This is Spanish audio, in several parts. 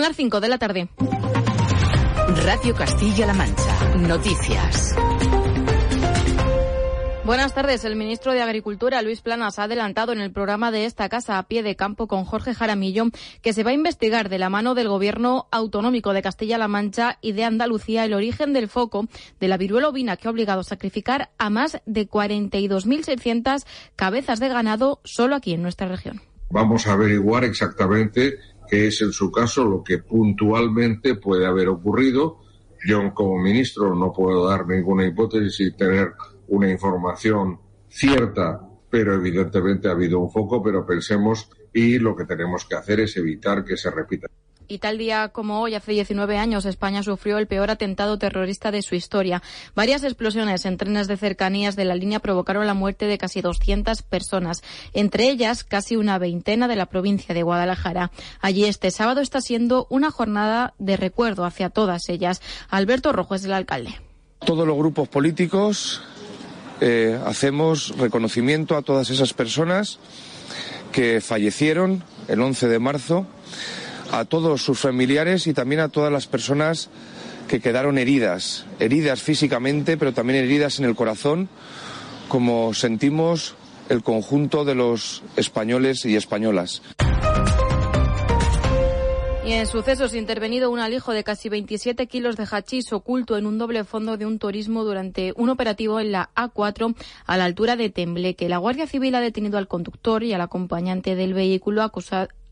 Son las 5 de la tarde. Radio Castilla-La Mancha. Noticias. Buenas tardes. El ministro de Agricultura, Luis Planas, ha adelantado en el programa de esta casa a pie de campo con Jorge Jaramillo que se va a investigar de la mano del Gobierno autonómico de Castilla-La Mancha y de Andalucía el origen del foco de la viruela ovina que ha obligado a sacrificar a más de 42.600 cabezas de ganado solo aquí en nuestra región. Vamos a averiguar exactamente qué es en su caso lo que puntualmente puede haber ocurrido. Yo como ministro no puedo dar ninguna hipótesis y tener una información cierta, pero evidentemente ha habido un foco, pero pensemos y lo que tenemos que hacer es evitar que se repita. Y tal día como hoy, hace 19 años, España sufrió el peor atentado terrorista de su historia. Varias explosiones en trenes de cercanías de la línea provocaron la muerte de casi 200 personas, entre ellas casi una veintena de la provincia de Guadalajara. Allí este sábado está siendo una jornada de recuerdo hacia todas ellas. Alberto Rojo es el alcalde. Todos los grupos políticos eh, hacemos reconocimiento a todas esas personas que fallecieron el 11 de marzo, a todos sus familiares y también a todas las personas que quedaron heridas, heridas físicamente, pero también heridas en el corazón, como sentimos el conjunto de los españoles y españolas. Y en sucesos intervenido un alijo de casi 27 kilos de hachís oculto en un doble fondo de un turismo durante un operativo en la A4 a la altura de Tembleque. La Guardia Civil ha detenido al conductor y al acompañante del vehículo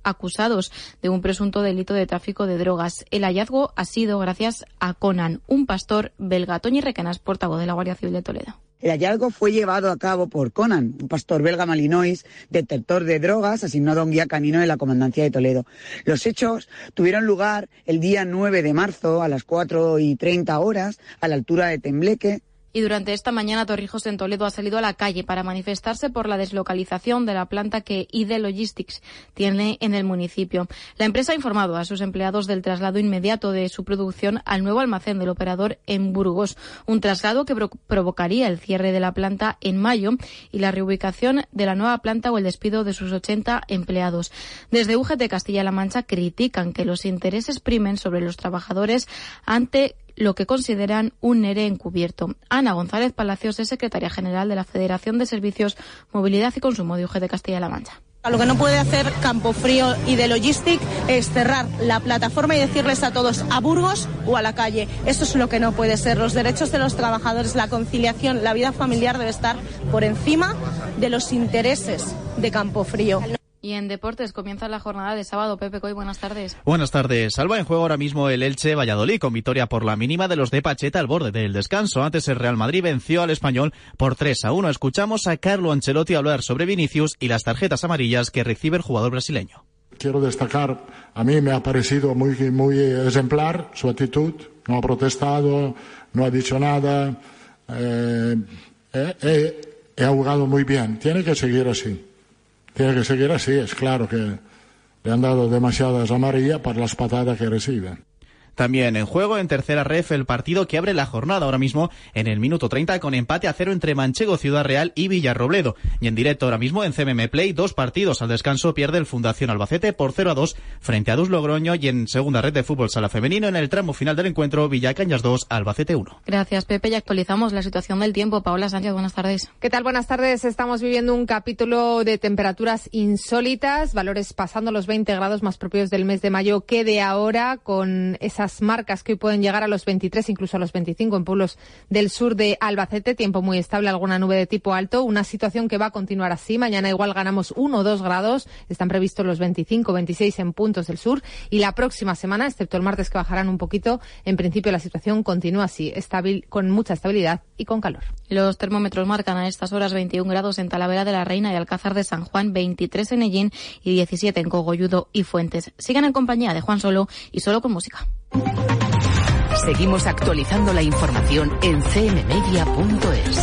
acusados de un presunto delito de tráfico de drogas. El hallazgo ha sido gracias a Conan, un pastor belga. Toñi Requenas, portavoz de la Guardia Civil de Toledo. El hallazgo fue llevado a cabo por Conan, un pastor belga malinois, detector de drogas, asignado a un guía canino de la Comandancia de Toledo. Los hechos tuvieron lugar el día 9 de marzo a las 4 y 30 horas a la altura de Tembleque, y durante esta mañana Torrijos en Toledo ha salido a la calle para manifestarse por la deslocalización de la planta que ID Logistics tiene en el municipio. La empresa ha informado a sus empleados del traslado inmediato de su producción al nuevo almacén del operador en Burgos, un traslado que provocaría el cierre de la planta en mayo y la reubicación de la nueva planta o el despido de sus 80 empleados. Desde UGT Castilla-La Mancha critican que los intereses primen sobre los trabajadores ante lo que consideran un ERE encubierto. Ana González Palacios es secretaria general de la Federación de Servicios, Movilidad y Consumo de UG de Castilla-La Mancha. Lo que no puede hacer Campo Frío y de Logistic es cerrar la plataforma y decirles a todos a Burgos o a la calle. Esto es lo que no puede ser. Los derechos de los trabajadores, la conciliación, la vida familiar debe estar por encima de los intereses de Campo Frío. Y en deportes comienza la jornada de sábado. Pepe Coy, buenas tardes. Buenas tardes. Salva en juego ahora mismo el Elche Valladolid con victoria por la mínima de los de Pacheta al borde del descanso. Antes el Real Madrid venció al español por 3 a 1. Escuchamos a Carlo Ancelotti hablar sobre Vinicius y las tarjetas amarillas que recibe el jugador brasileño. Quiero destacar, a mí me ha parecido muy, muy ejemplar su actitud. No ha protestado, no ha dicho nada. Eh, eh, eh, ha jugado muy bien. Tiene que seguir así. Tiene que seguir así, es claro que le han dado demasiadas amarillas por las patadas que reciben. También en juego en tercera ref el partido que abre la jornada ahora mismo en el minuto 30 con empate a cero entre Manchego Ciudad Real y Villarrobledo. Y en directo ahora mismo en CMM Play, dos partidos al descanso pierde el Fundación Albacete por 0 a 2 frente a Dus Logroño y en segunda red de fútbol sala femenino en el tramo final del encuentro Villacañas 2, Albacete 1. Gracias Pepe y actualizamos la situación del tiempo. Paola Sánchez, buenas tardes. ¿Qué tal? Buenas tardes. Estamos viviendo un capítulo de temperaturas insólitas, valores pasando los 20 grados más propios del mes de mayo que de ahora con esas marcas que hoy pueden llegar a los 23, incluso a los 25 en pueblos del sur de Albacete. Tiempo muy estable, alguna nube de tipo alto. Una situación que va a continuar así. Mañana igual ganamos 1 o 2 grados. Están previstos los 25, 26 en puntos del sur. Y la próxima semana, excepto el martes que bajarán un poquito, en principio la situación continúa así, estabil, con mucha estabilidad y con calor. Los termómetros marcan a estas horas 21 grados en Talavera de la Reina y Alcázar de San Juan, 23 en Ellín y 17 en Cogolludo y Fuentes. Sigan en compañía de Juan Solo y solo con música. Seguimos actualizando la información en cmmedia.es.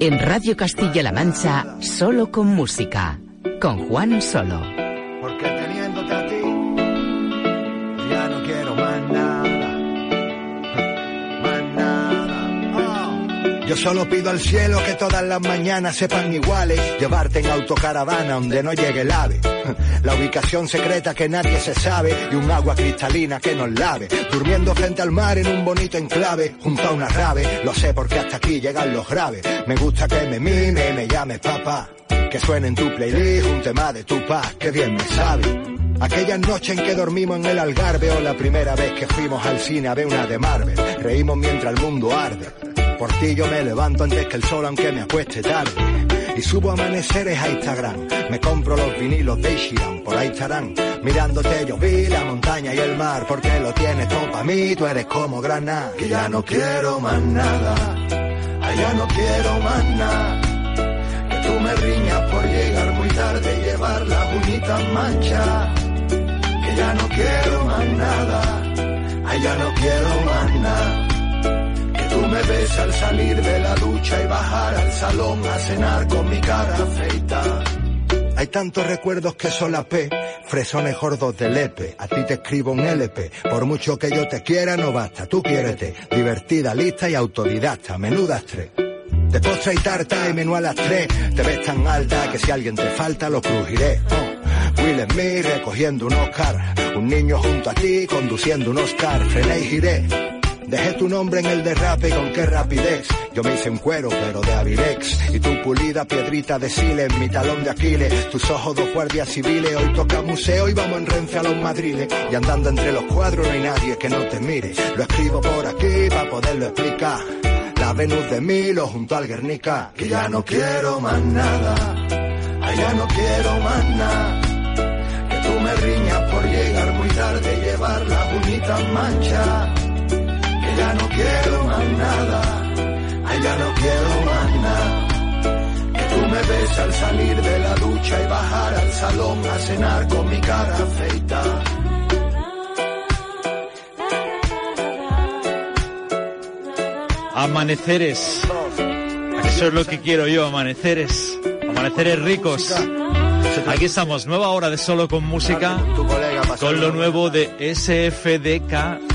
En Radio Castilla-La Mancha, solo con música, con Juan Solo. Yo solo pido al cielo que todas las mañanas sepan iguales, llevarte en autocaravana donde no llegue el ave. La ubicación secreta que nadie se sabe y un agua cristalina que nos lave. Durmiendo frente al mar en un bonito enclave, junto a una rave. Lo sé porque hasta aquí llegan los graves. Me gusta que me mime me llames papá. Que suene en tu playlist un tema de tu paz, que bien me sabe. Aquella noche en que dormimos en el Algarve o la primera vez que fuimos al cine a ver una de Marvel. Reímos mientras el mundo arde. Por ti yo me levanto antes que el sol aunque me acueste tarde. Y subo amaneceres a Instagram. Me compro los vinilos de Ishiran, por ahí estarán. Mirándote yo vi la montaña y el mar, porque lo tienes todo para mí, tú eres como granada. Que ya no quiero más nada, allá no quiero más nada. Que tú me riñas por llegar muy tarde y llevar la bonita mancha. Que ya no quiero más nada, allá no quiero más nada. Tú me ves al salir de la ducha y bajar al salón a cenar con mi cara feita. Hay tantos recuerdos que solapé, fresones gordos de lepe. A ti te escribo un LP, por mucho que yo te quiera no basta. Tú quiérete, divertida, lista y autodidacta, menuda estrés. De postre y tarta y menú a las tres, te ves tan alta que si alguien te falta lo crujiré. Oh. Will Smith recogiendo un Oscar, un niño junto a ti conduciendo un Oscar, frené y giré. Dejé tu nombre en el derrape y con qué rapidez. Yo me hice un cuero, pero de Avirex. Y tu pulida piedrita de Sile en mi talón de Aquiles. Tus ojos dos guardias civiles. Hoy toca museo y vamos en Renfe a los madriles. Y andando entre los cuadros no hay nadie que no te mire. Lo escribo por aquí para poderlo explicar. La Venus de Milo junto al Guernica. Que ya no quiero más nada. Allá no quiero más nada. Que tú me riñas por llegar muy tarde y llevar la bonita mancha que ya no quiero más nada, ay ya no quiero más nada. Que tú me ves al salir de la ducha y bajar al salón a cenar con mi cara feita. Amaneceres. Eso es lo que quiero yo, amaneceres. Amaneceres ricos. Aquí estamos, nueva hora de solo con música, con lo nuevo de SFDK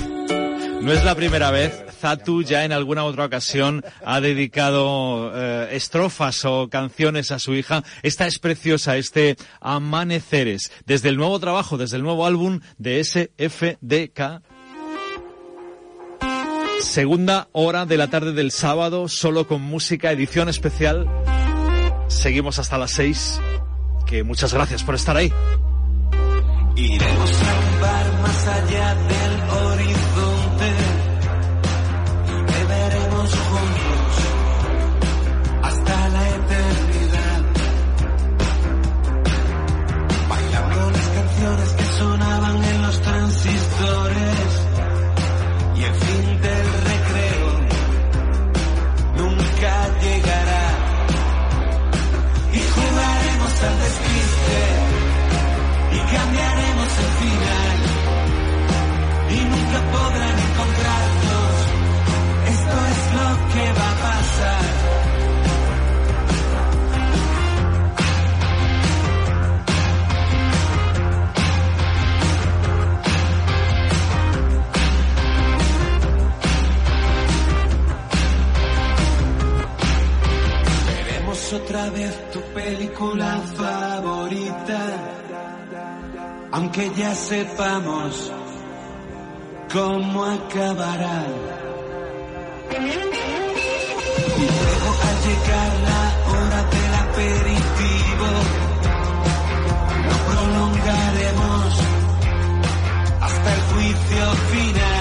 no es la primera vez. Zatu ya en alguna otra ocasión ha dedicado eh, estrofas o canciones a su hija. Esta es preciosa, este Amaneceres. Desde el nuevo trabajo, desde el nuevo álbum de SFDK. Segunda hora de la tarde del sábado, solo con música, edición especial. Seguimos hasta las seis. Que muchas gracias por estar ahí. Película favorita aunque ya sepamos cómo acabará. Y luego al llegar la hora del aperitivo, lo prolongaremos hasta el juicio final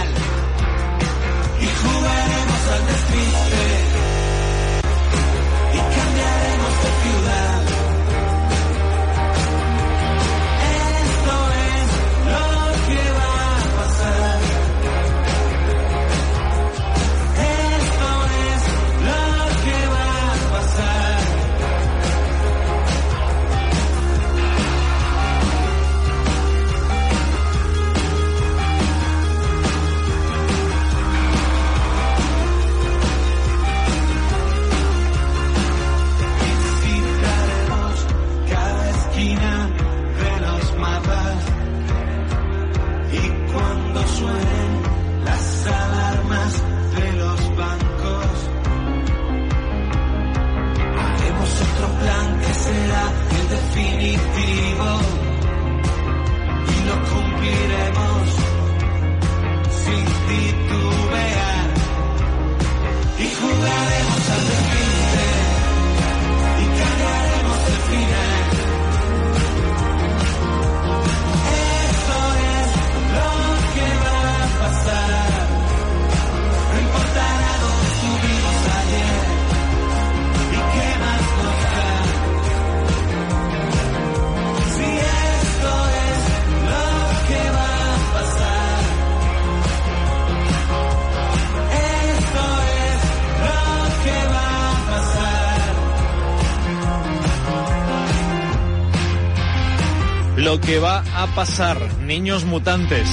que va a pasar, niños mutantes.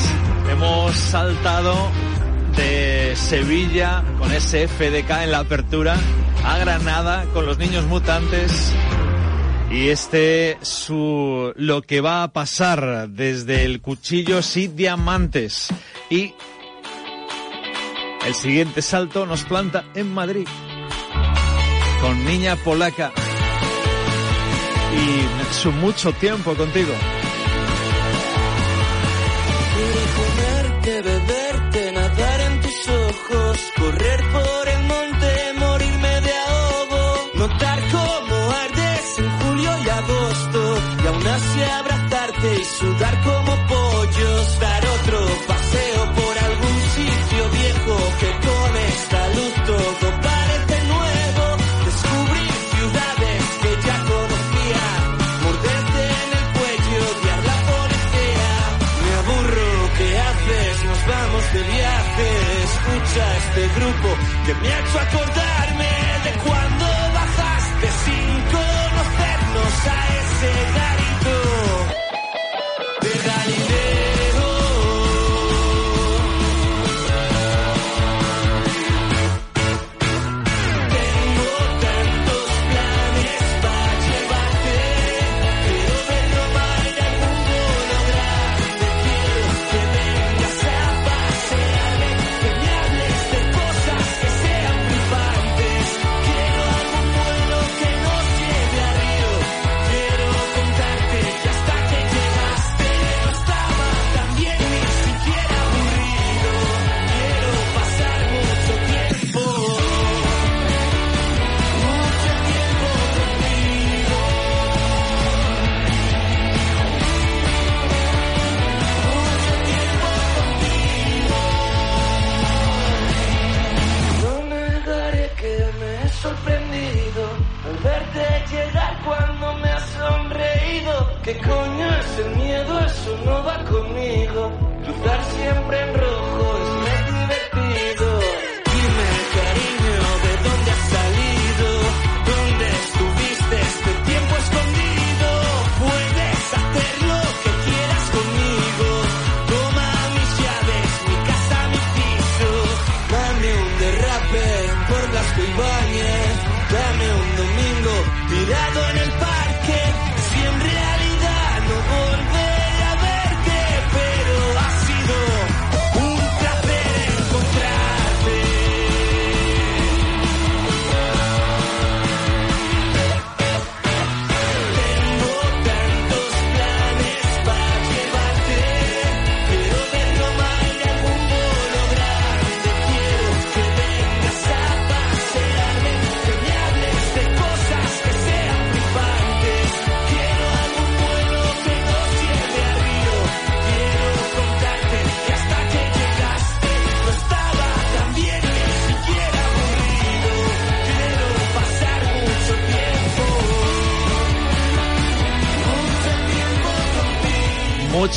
Hemos saltado de Sevilla con ese FDK en la apertura a Granada con los niños mutantes. Y este su lo que va a pasar desde el cuchillo y diamantes. Y el siguiente salto nos planta en Madrid con niña polaca y su mucho tiempo contigo. Correr por el monte, morirme de ahogo, notar cómo ardes en julio y agosto, y aún así abrazarte y sudar grupo que me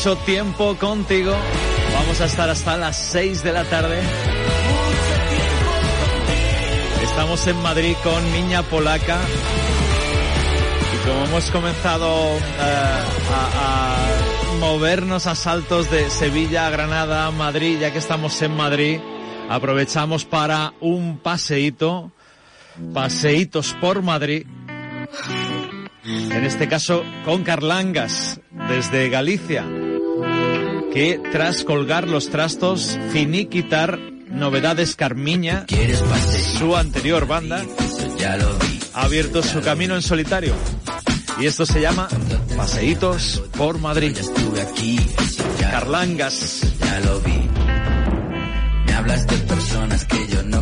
Tiempo contigo. Vamos a estar hasta las 6 de la tarde. Estamos en Madrid con Niña Polaca. Y como hemos comenzado eh, a, movernos a saltos de Sevilla a Granada Madrid, ya que estamos en Madrid, aprovechamos para un paseíto, paseitos por Madrid. En este caso con Carlangas, desde Galicia, que tras colgar los trastos, finiquitar Novedades Carmiña, su anterior banda, ha abierto su camino en solitario. Y esto se llama Paseitos por Madrid. Carlangas. Ya lo vi. Me hablas de personas que yo no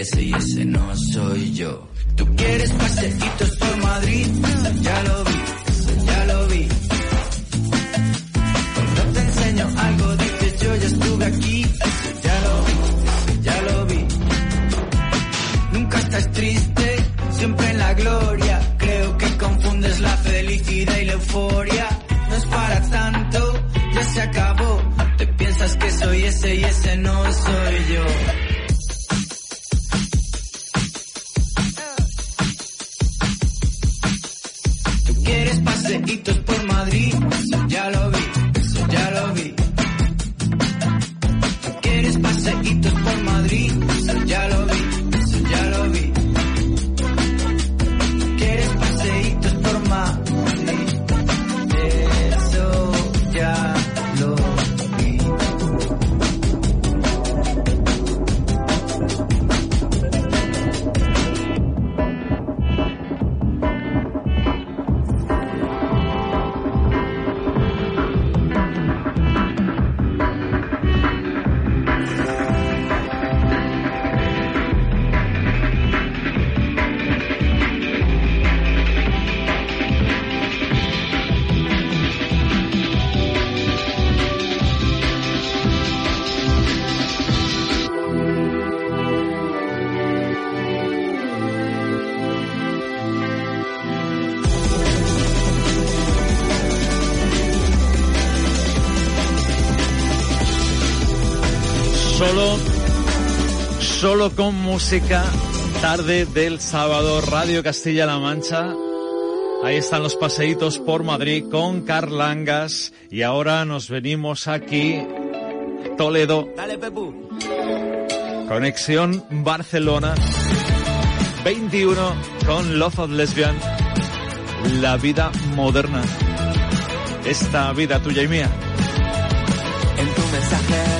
ese y ese no soy yo. Tú quieres paseitos por Madrid, ya lo solo con música, tarde del sábado, Radio Castilla-La Mancha. Ahí están los paseitos por Madrid con Carlangas. Y ahora nos venimos aquí, Toledo. Conexión Barcelona. 21 con Love of Lesbian. La vida moderna. Esta vida tuya y mía. En tu mensaje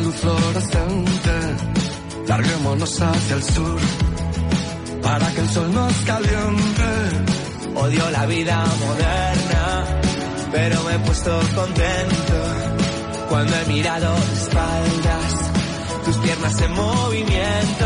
Luz fluorescente. Larguémonos hacia el sur para que el sol nos caliente. Odio la vida moderna, pero me he puesto contento cuando he mirado espaldas, tus piernas en movimiento.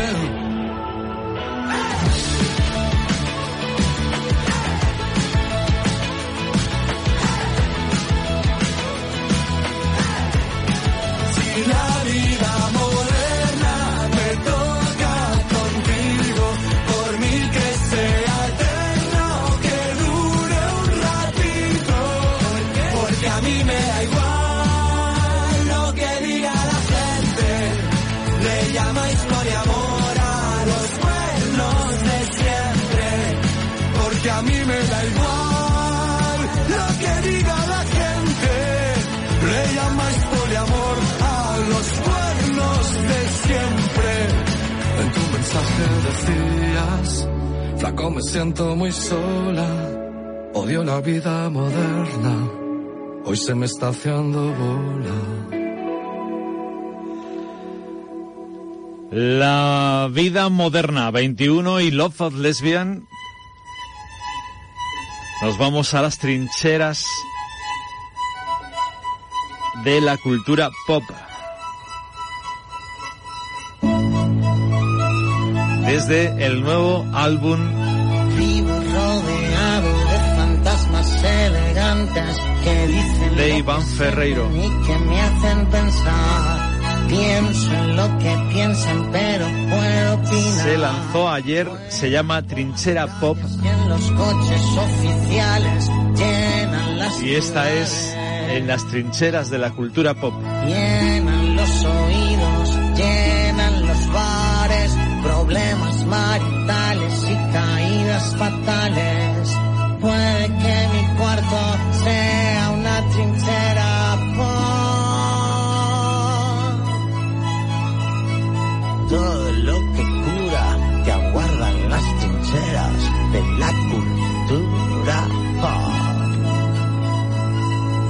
Mensaje decías, flaco me siento muy sola, odio la vida moderna, hoy se me está haciendo bola. La vida moderna 21 y Love of Lesbian. Nos vamos a las trincheras de la cultura pop. Desde el nuevo álbum Vivo rodeado de fantasmas elegantes que dicen de Iván Ferreiro. y que me hacen pensar. Pienso en lo que piensan, pero puedo opinar. Se lanzó ayer, se llama Trinchera Pop Y en los coches oficiales llenan las y esta es en las trincheras de la cultura pop. Llenan los oídos, problemas maritales y caídas fatales. Puede que mi cuarto sea una trinchera. pop. Todo lo que cura te aguardan las trincheras de la cultura.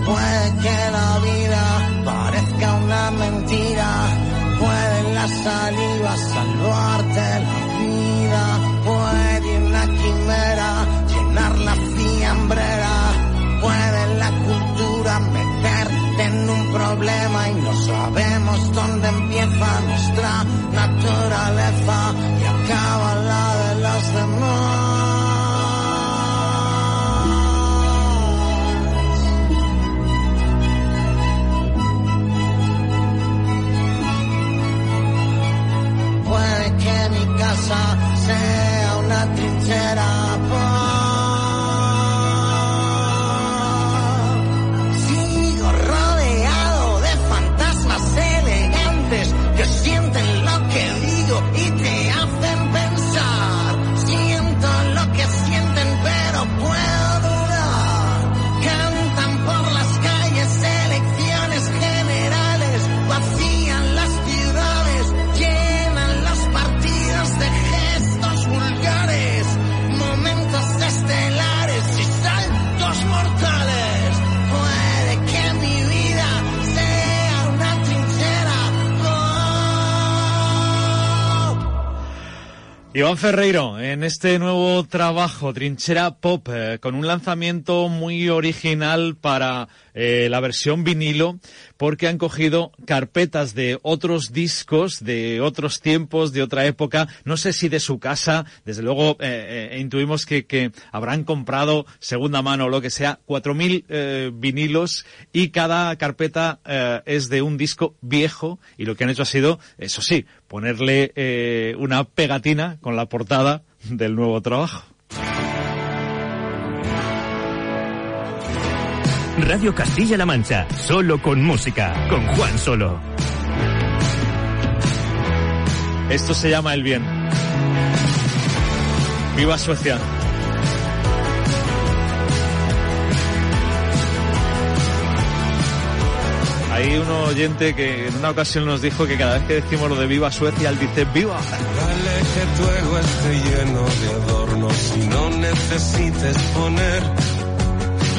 Puede que la vida parezca una mentira, la saliva salvarte la vida, puede una quimera llenar la fiambrera, puede la cultura meterte en un problema y no sabemos dónde empieza nuestra naturaleza. Y acaba la de los demás. Mi casa sea una trinchera. pop. Iván Ferreiro, en este nuevo trabajo, Trinchera Pop, eh, con un lanzamiento muy original para eh, la versión vinilo, porque han cogido carpetas de otros discos, de otros tiempos, de otra época, no sé si de su casa, desde luego eh, intuimos que, que habrán comprado segunda mano o lo que sea, 4.000 eh, vinilos y cada carpeta es de un disco viejo y lo que han hecho ha sido, eso sí, ponerle eh, una pegatina con la portada del nuevo trabajo. Radio Castilla-La Mancha, solo con música, con Juan Solo. Esto se llama El Bien. Viva Suecia. Hay un oyente que en una ocasión nos dijo que cada vez que decimos lo de Viva Suecia, él dice ¡Viva! Dale que tu ego esté lleno de adornos y no necesites poner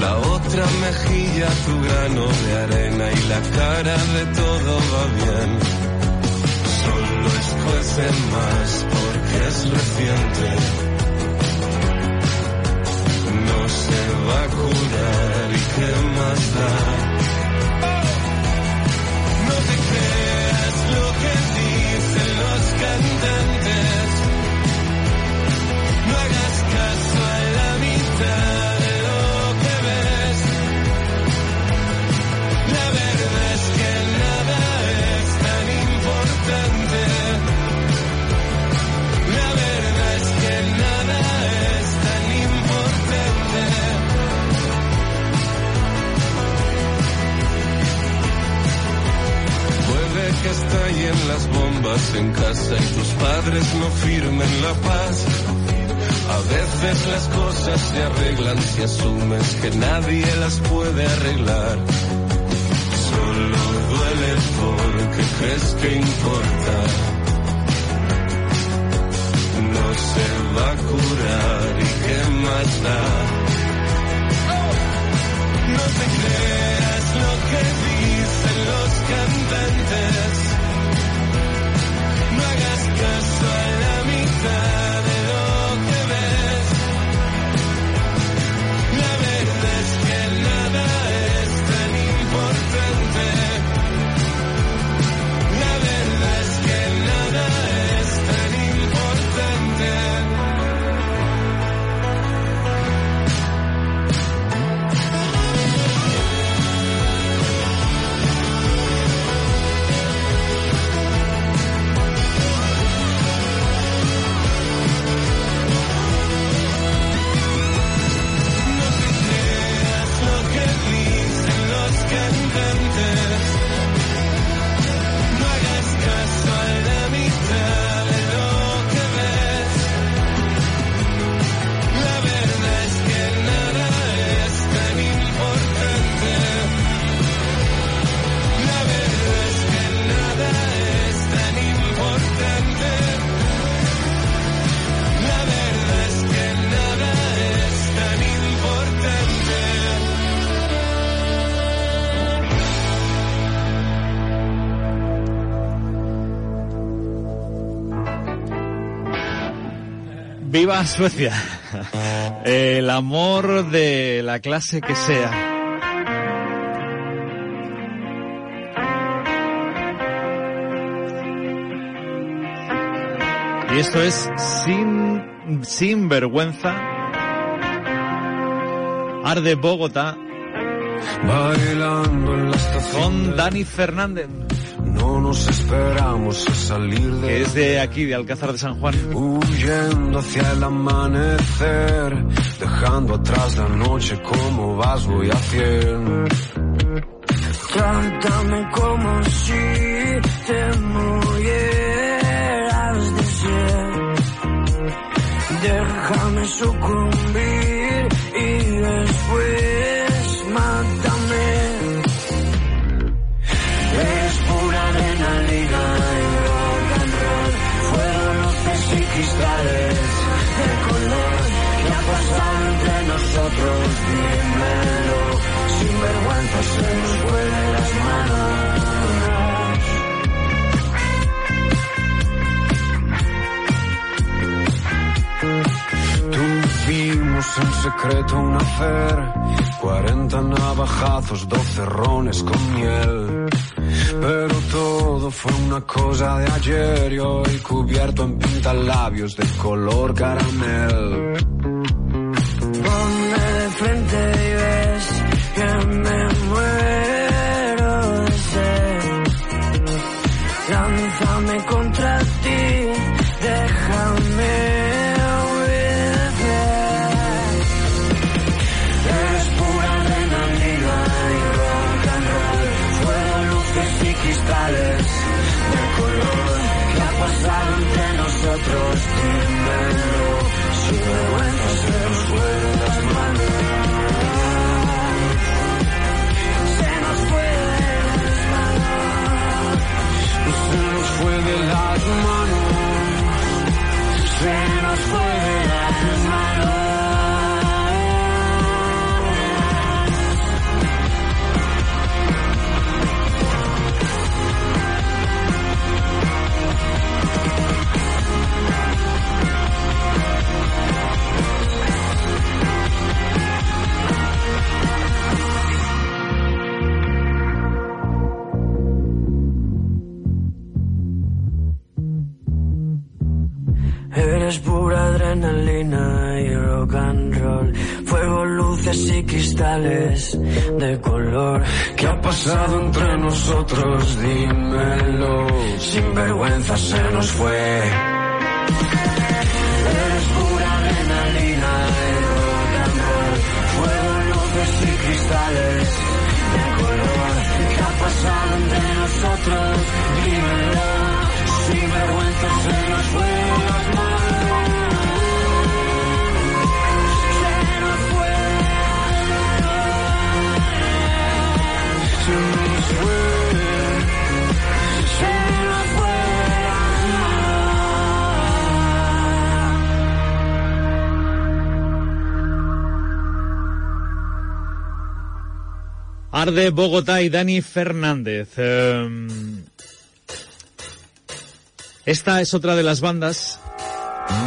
la otra mejilla, tu grano de arena y la cara de todo va bien. Solo escuece más porque es reciente. En casa y tus padres no firmen la paz. A veces las cosas se arreglan si asumes que nadie las puede arreglar. Solo duele porque crees que importa. No se va a curar y qué más da. No te creas Viva Suecia. El amor de la clase que sea. Y esto es sin, sin vergüenza. Arde Bogotá. Bailando en la estación. Con Dani Fernández. No nos esperamos a salir de. Que es de aquí, de Alcázar de San Juan. Huyendo hacia el amanecer. Dejando atrás la noche, como vas, voy a cien. Trátame como si te murieras de sed. Déjame sucumbir y después nosotros? Dímelo. Sin vergüenza se nos de las manos. Tuvimos en secreto un afer, 40 navajazos, 12 rones con miel. Pero todo fue una cosa de ayer y hoy cubierto en pintalabios de color caramel. Se adrenalina y rock and roll. Fuego, luces y cristales de color. ¿Qué ha pasado entre nosotros? Dímelo. Sin vergüenza se nos fue. Eres pura adrenalina y rock and roll. Fuego, luces y cristales de color. ¿Qué ha pasado entre nosotros? Dímelo. Arde Bogotá y Dani Fernández. Eh, esta es otra de las bandas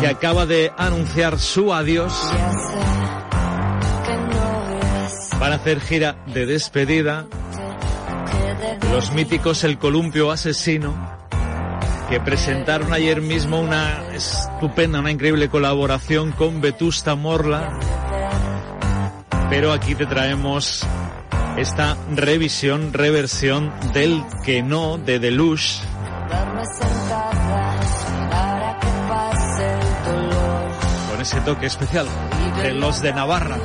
que acaba de anunciar su adiós. Van a hacer gira de despedida. Los míticos El Columpio Asesino, que presentaron ayer mismo una estupenda, una increíble colaboración con Vetusta Morla. Pero aquí te traemos esta revisión, reversión del que no de Deluxe. Con ese toque especial de los de Navarra.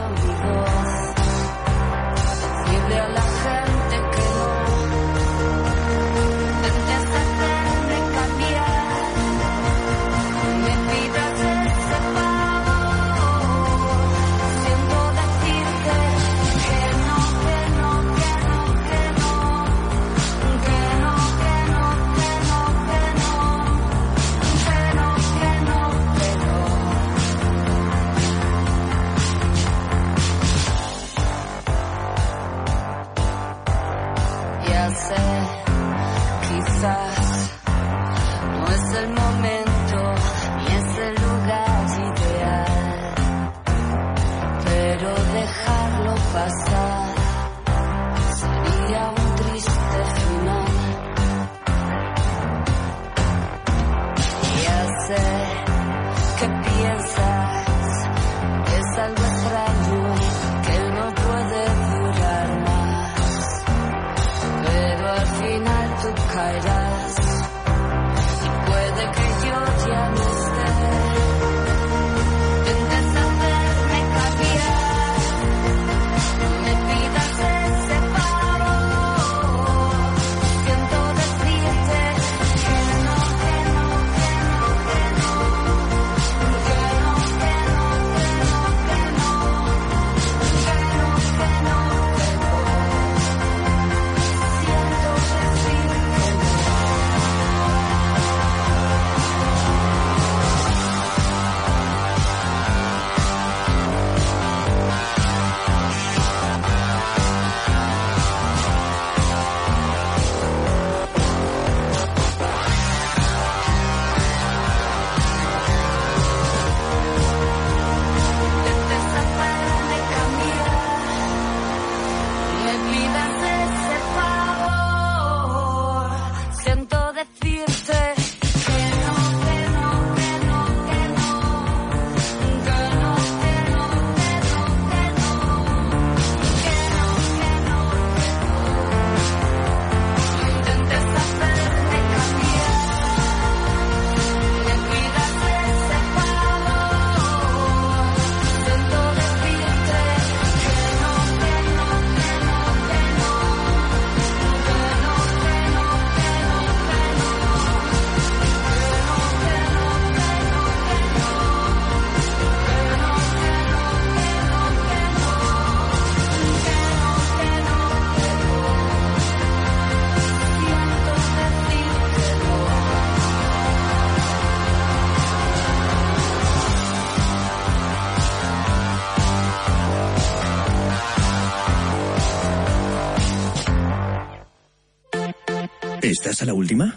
¿Estás a la última?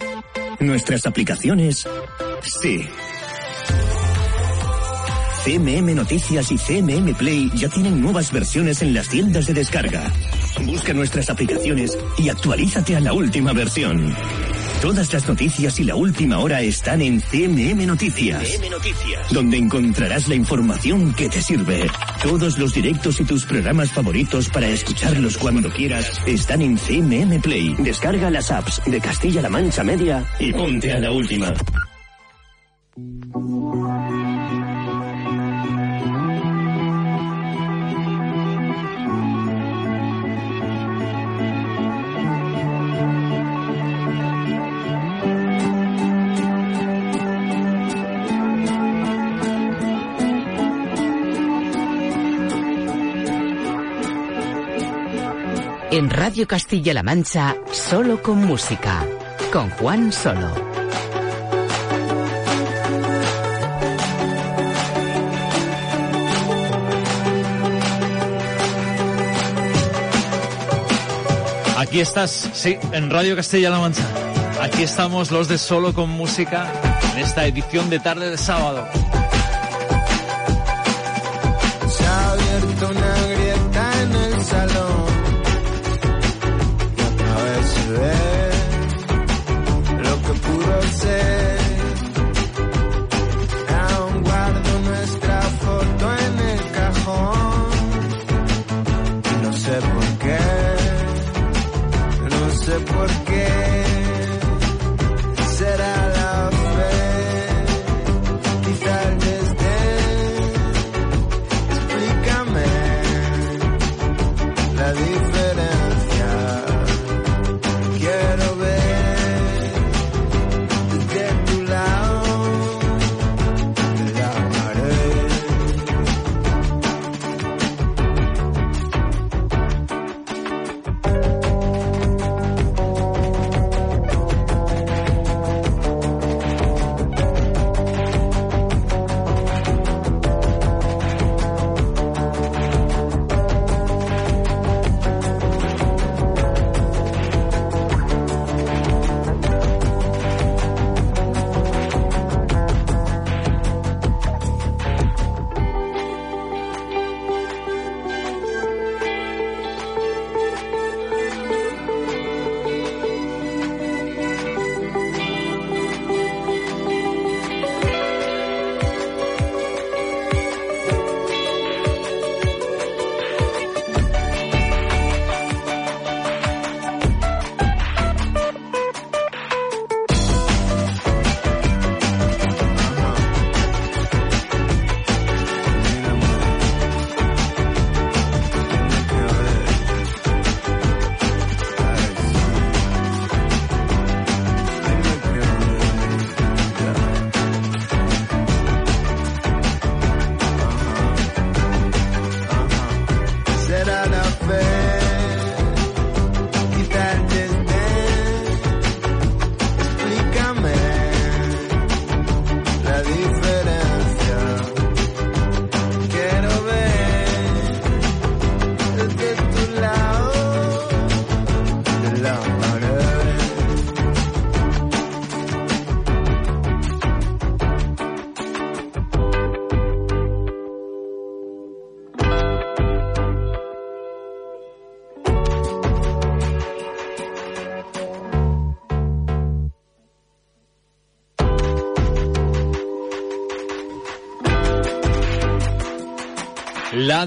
Nuestras aplicaciones, sí. CMM Noticias y CMM Play ya tienen nuevas versiones en las tiendas de descarga. Busca nuestras aplicaciones y actualízate a la última versión. Todas las noticias y la última hora están en CMM Noticias, donde encontrarás la información que te sirve. Todos los directos y tus programas favoritos para escucharlos cuando quieras están en CMM Play. Descarga las apps de Castilla-La Mancha Media y ponte a la última. Radio Castilla-La Mancha, solo con música. Con Juan Solo. Aquí estás, sí, en Radio Castilla-La Mancha. Aquí estamos los de Solo con Música en esta edición de tarde de sábado.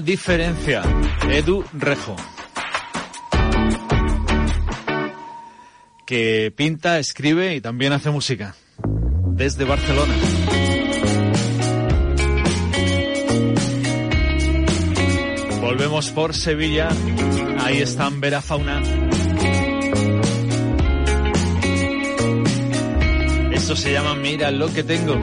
diferencia. Edu Rejo. Que pinta, escribe y también hace música. Desde Barcelona. Volvemos por Sevilla. Ahí están Vera Fauna. Eso se llama Mira lo que tengo.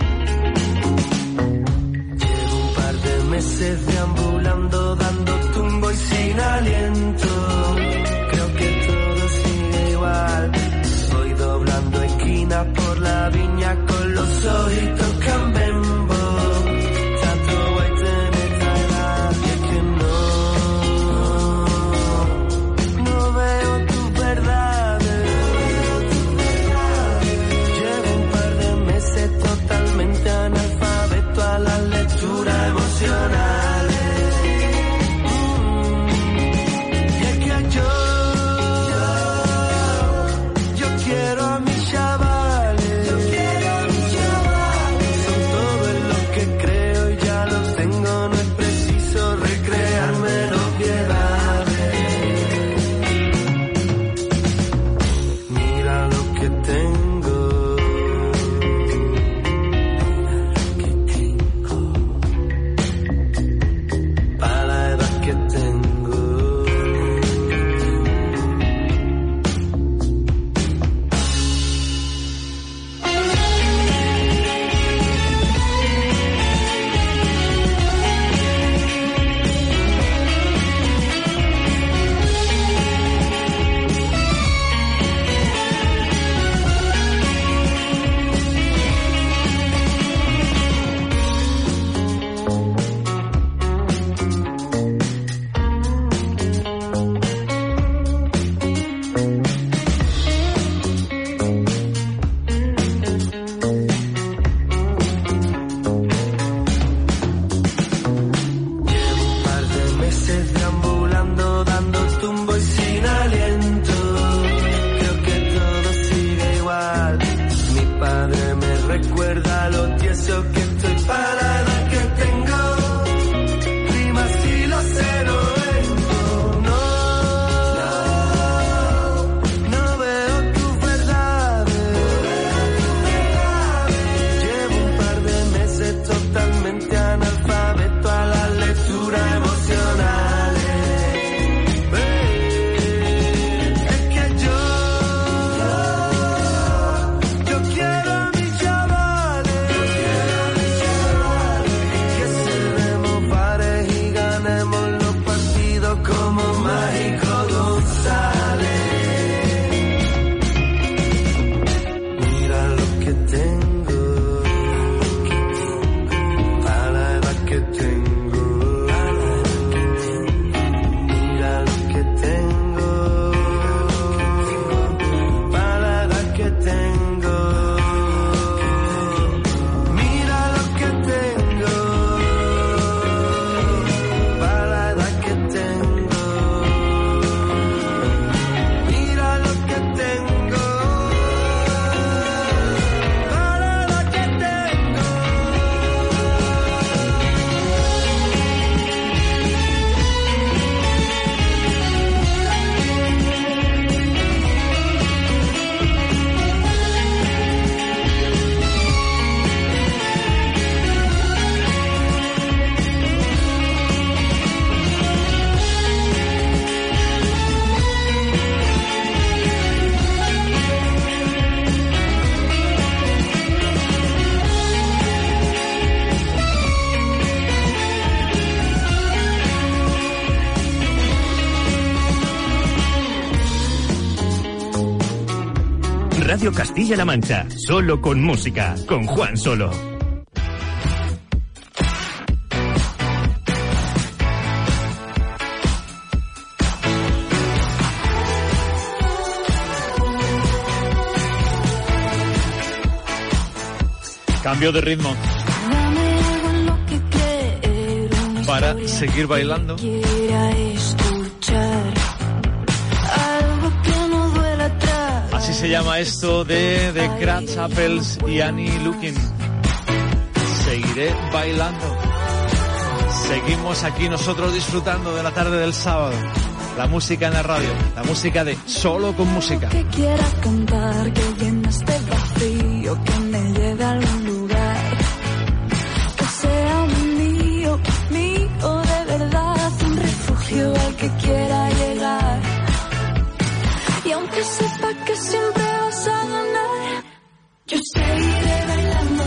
Castilla-La Mancha, solo con música, con Juan Solo. Cambio de ritmo. Para seguir bailando. se llama esto de The Crats Apples y Annie Looking. Seguiré bailando. Seguimos aquí nosotros disfrutando de la tarde del sábado. La música en la radio, la música de solo con música. Que quiera cantar, que llene este vacío, que me lleve a algún lugar. Que sea un mío, mío de verdad, un refugio al que quiera llegar. que sepa que siempre vas a ganar. Yo seguiré bailando.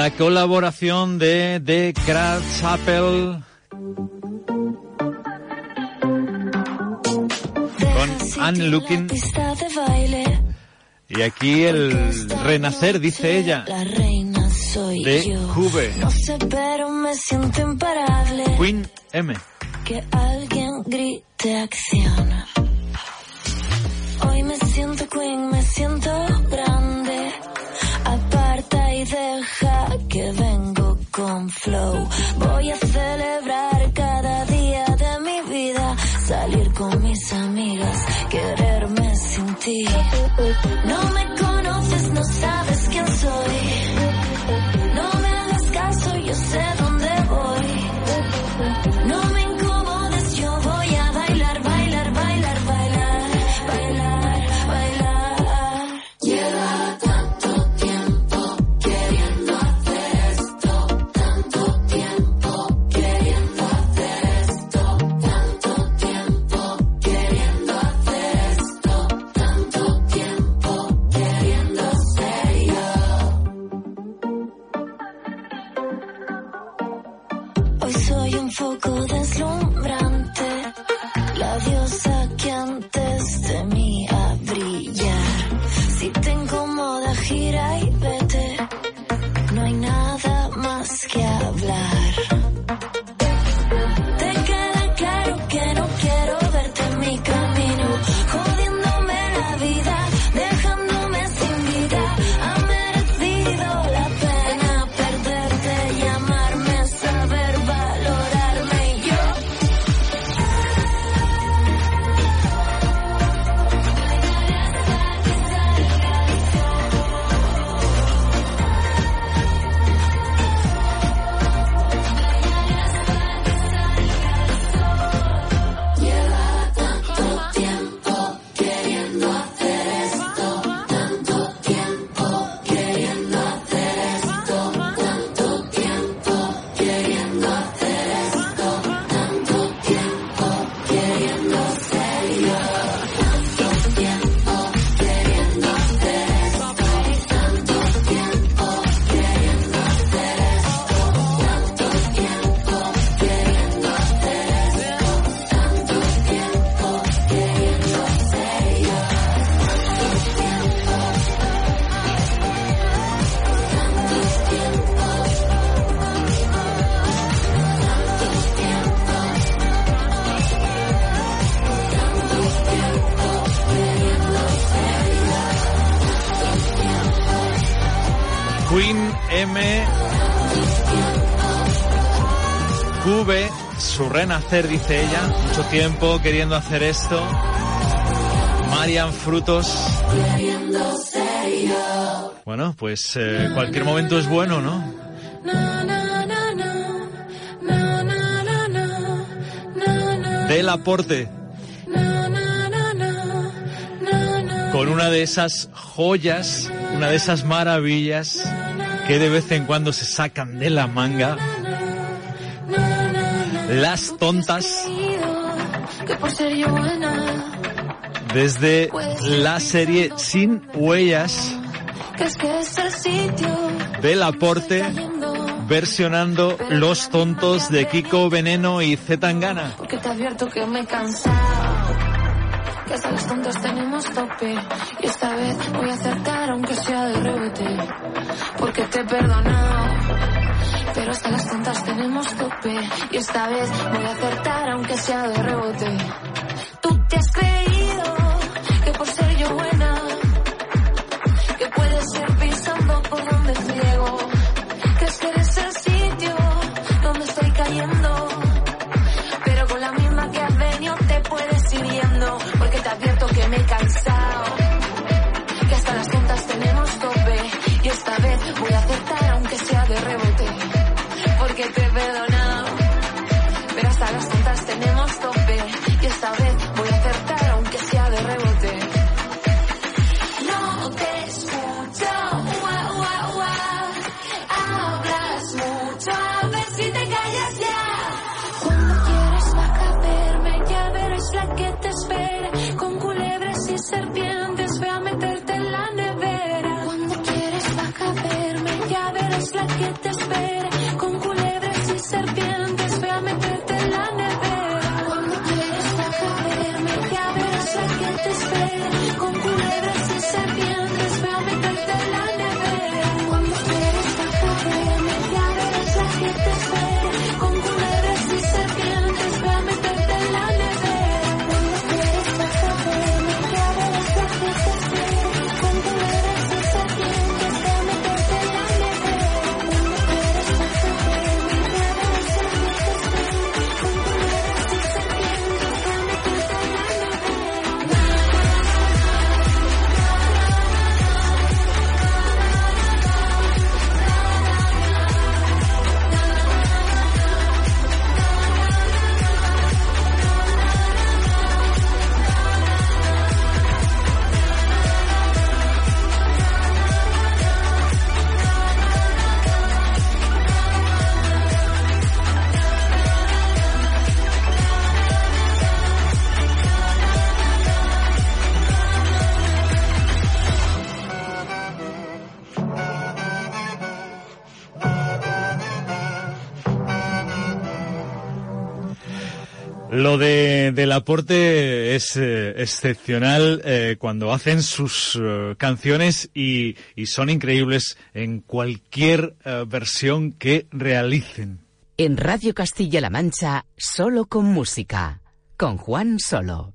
La colaboración de The Kratz Apple con Anne Looking. Y aquí el renacer, dice ella, de Cube. Queen M. Que alguien grite acción. Voy a celebrar cada día de mi vida, salir con mis amigas, quererme sin ti. No me conoces, no sabes quién soy. Queen M. V, su renacer, dice ella. Mucho tiempo queriendo hacer esto. Marian Frutos. Bueno, pues eh, cualquier momento es bueno, ¿no? Del aporte. Con una de esas joyas una de esas maravillas que de vez en cuando se sacan de la manga. Las tontas. Desde la serie Sin Huellas del aporte versionando Los Tontos de Kiko Veneno y Zetangana. Las de las tontas tenemos tope. Y esta vez voy a acertar aunque sea de rebote. Porque te he perdonado. Pero hasta las tontas tenemos tope. Y esta vez voy a acertar aunque sea de rebote. Tú te has creído. del aporte es eh, excepcional eh, cuando hacen sus eh, canciones y, son increíbles en cualquier versión que realicen. En Radio Castilla-La Mancha, solo con música, con Juan Solo.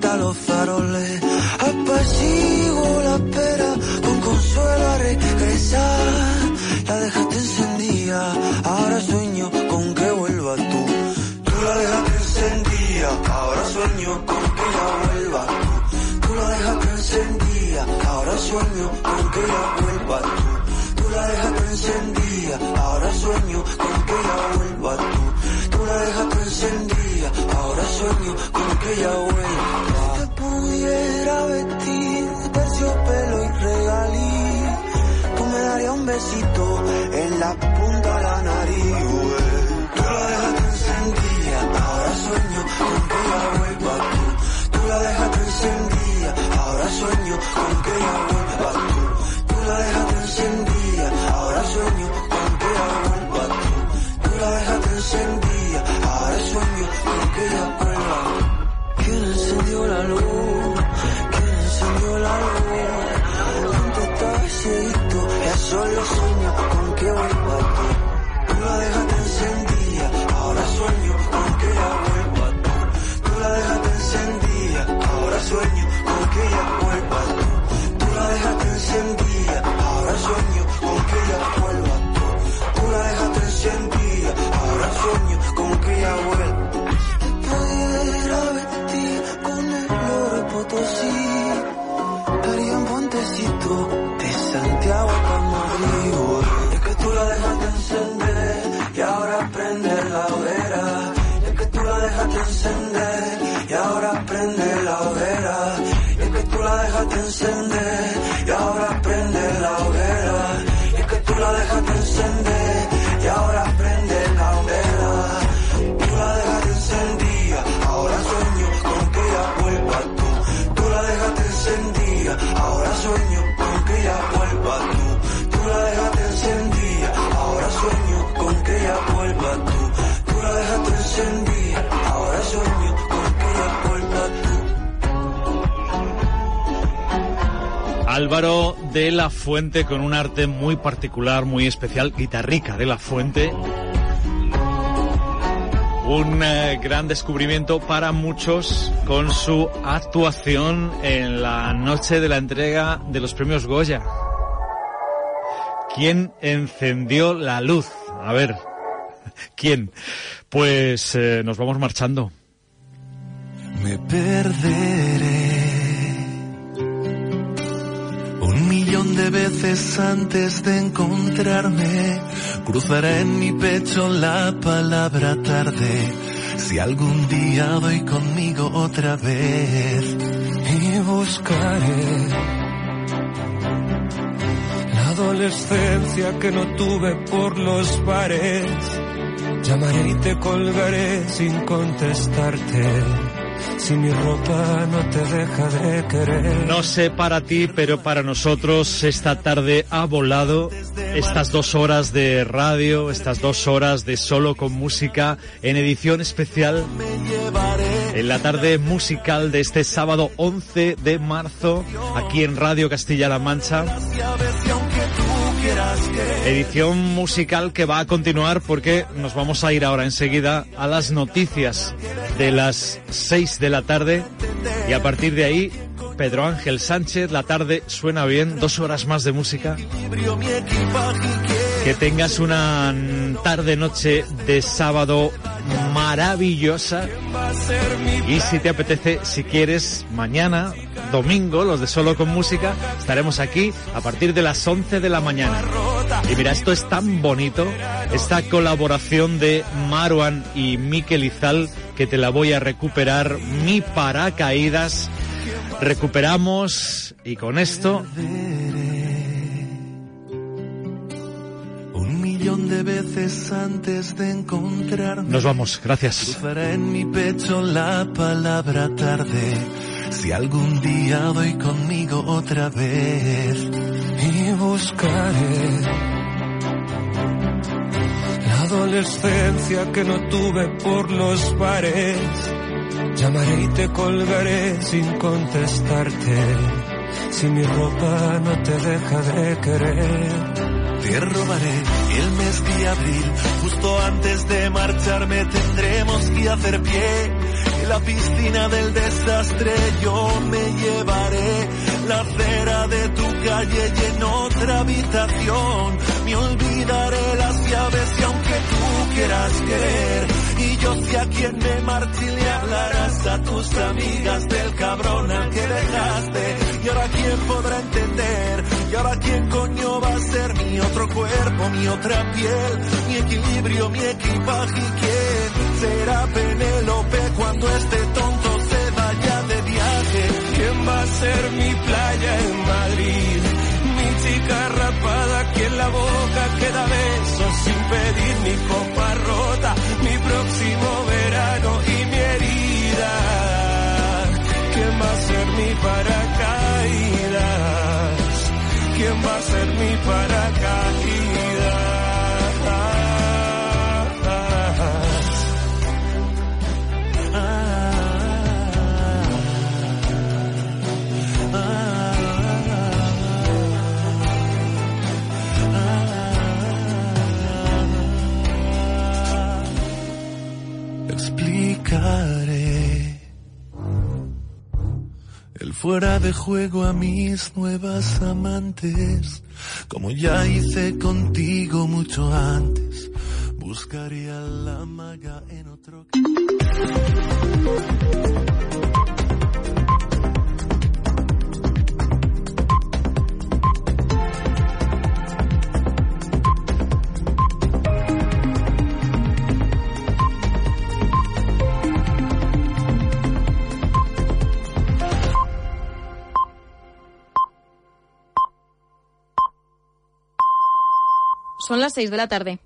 quita. sueño. Álvaro de la Fuente con un arte muy particular, muy especial, guitarrica de la Fuente. Un eh, gran descubrimiento para muchos con su actuación en la noche de la entrega de los premios Goya. ¿Quién encendió la luz? A ver, ¿quién? Pues eh, nos vamos marchando. Me perderé un millón de veces antes de encontrarme. Cruzaré en mi pecho la palabra tarde. Si algún día doy conmigo otra vez y buscaré la adolescencia que no tuve por los bares. Llamaré y te colgaré sin contestarte. Si mi ropa no te deja de querer. No sé para ti, pero para nosotros esta tarde ha volado estas dos horas de radio, estas dos horas de solo con música en edición especial en la tarde musical de este sábado 11 de marzo aquí en Radio Castilla-La Mancha. Edición musical que va a continuar porque nos vamos a ir ahora enseguida a las noticias de las 6 de la tarde y a partir de ahí Pedro Ángel Sánchez, la tarde suena bien, dos horas más de música. Que tengas una tarde noche de sábado maravillosa y si te apetece, si quieres, mañana, domingo, los de Solo con Música, estaremos aquí a partir de las 11 de la mañana. Y mira, esto es tan bonito, esta colaboración de Marwan y Miquel Izal, que te la voy a recuperar, mi paracaídas. Recuperamos y con esto millón de veces antes de encontrarme. nos vamos. Gracias. En mi pecho la palabra tarde. Si algún día doy conmigo otra vez y buscaré la adolescencia que no tuve por los bares. Llamaré y te colgaré sin contestarte. Si mi ropa no te deja de querer. Te robaré el mes de abril, justo antes de marcharme tendremos que hacer pie. En la piscina del desastre yo me llevaré la acera de tu calle y en otra habitación. Me olvidaré las llaves y aunque tú quieras querer y yo sé a quién me marche y le hablarás a tus amigas del cabrón al que dejaste. Y ahora quién podrá entender quién coño va a ser mi otro cuerpo, mi otra piel, mi equilibrio, mi equipaje y quién será Penélope cuando este tonto se vaya de viaje. ¿Quién va a ser mi playa en Madrid? Mi chica rapada aquí en la boca queda besos sin pedir mi copa rota, mi próximo verano y mi herida. ¿Quién va a ser mi paracaídas? ¿Quién va a ser mi paracaídas? Fuera de juego a mis nuevas amantes, como ya hice contigo mucho antes. Buscaría la maga en otro. Son las 6 de la tarde.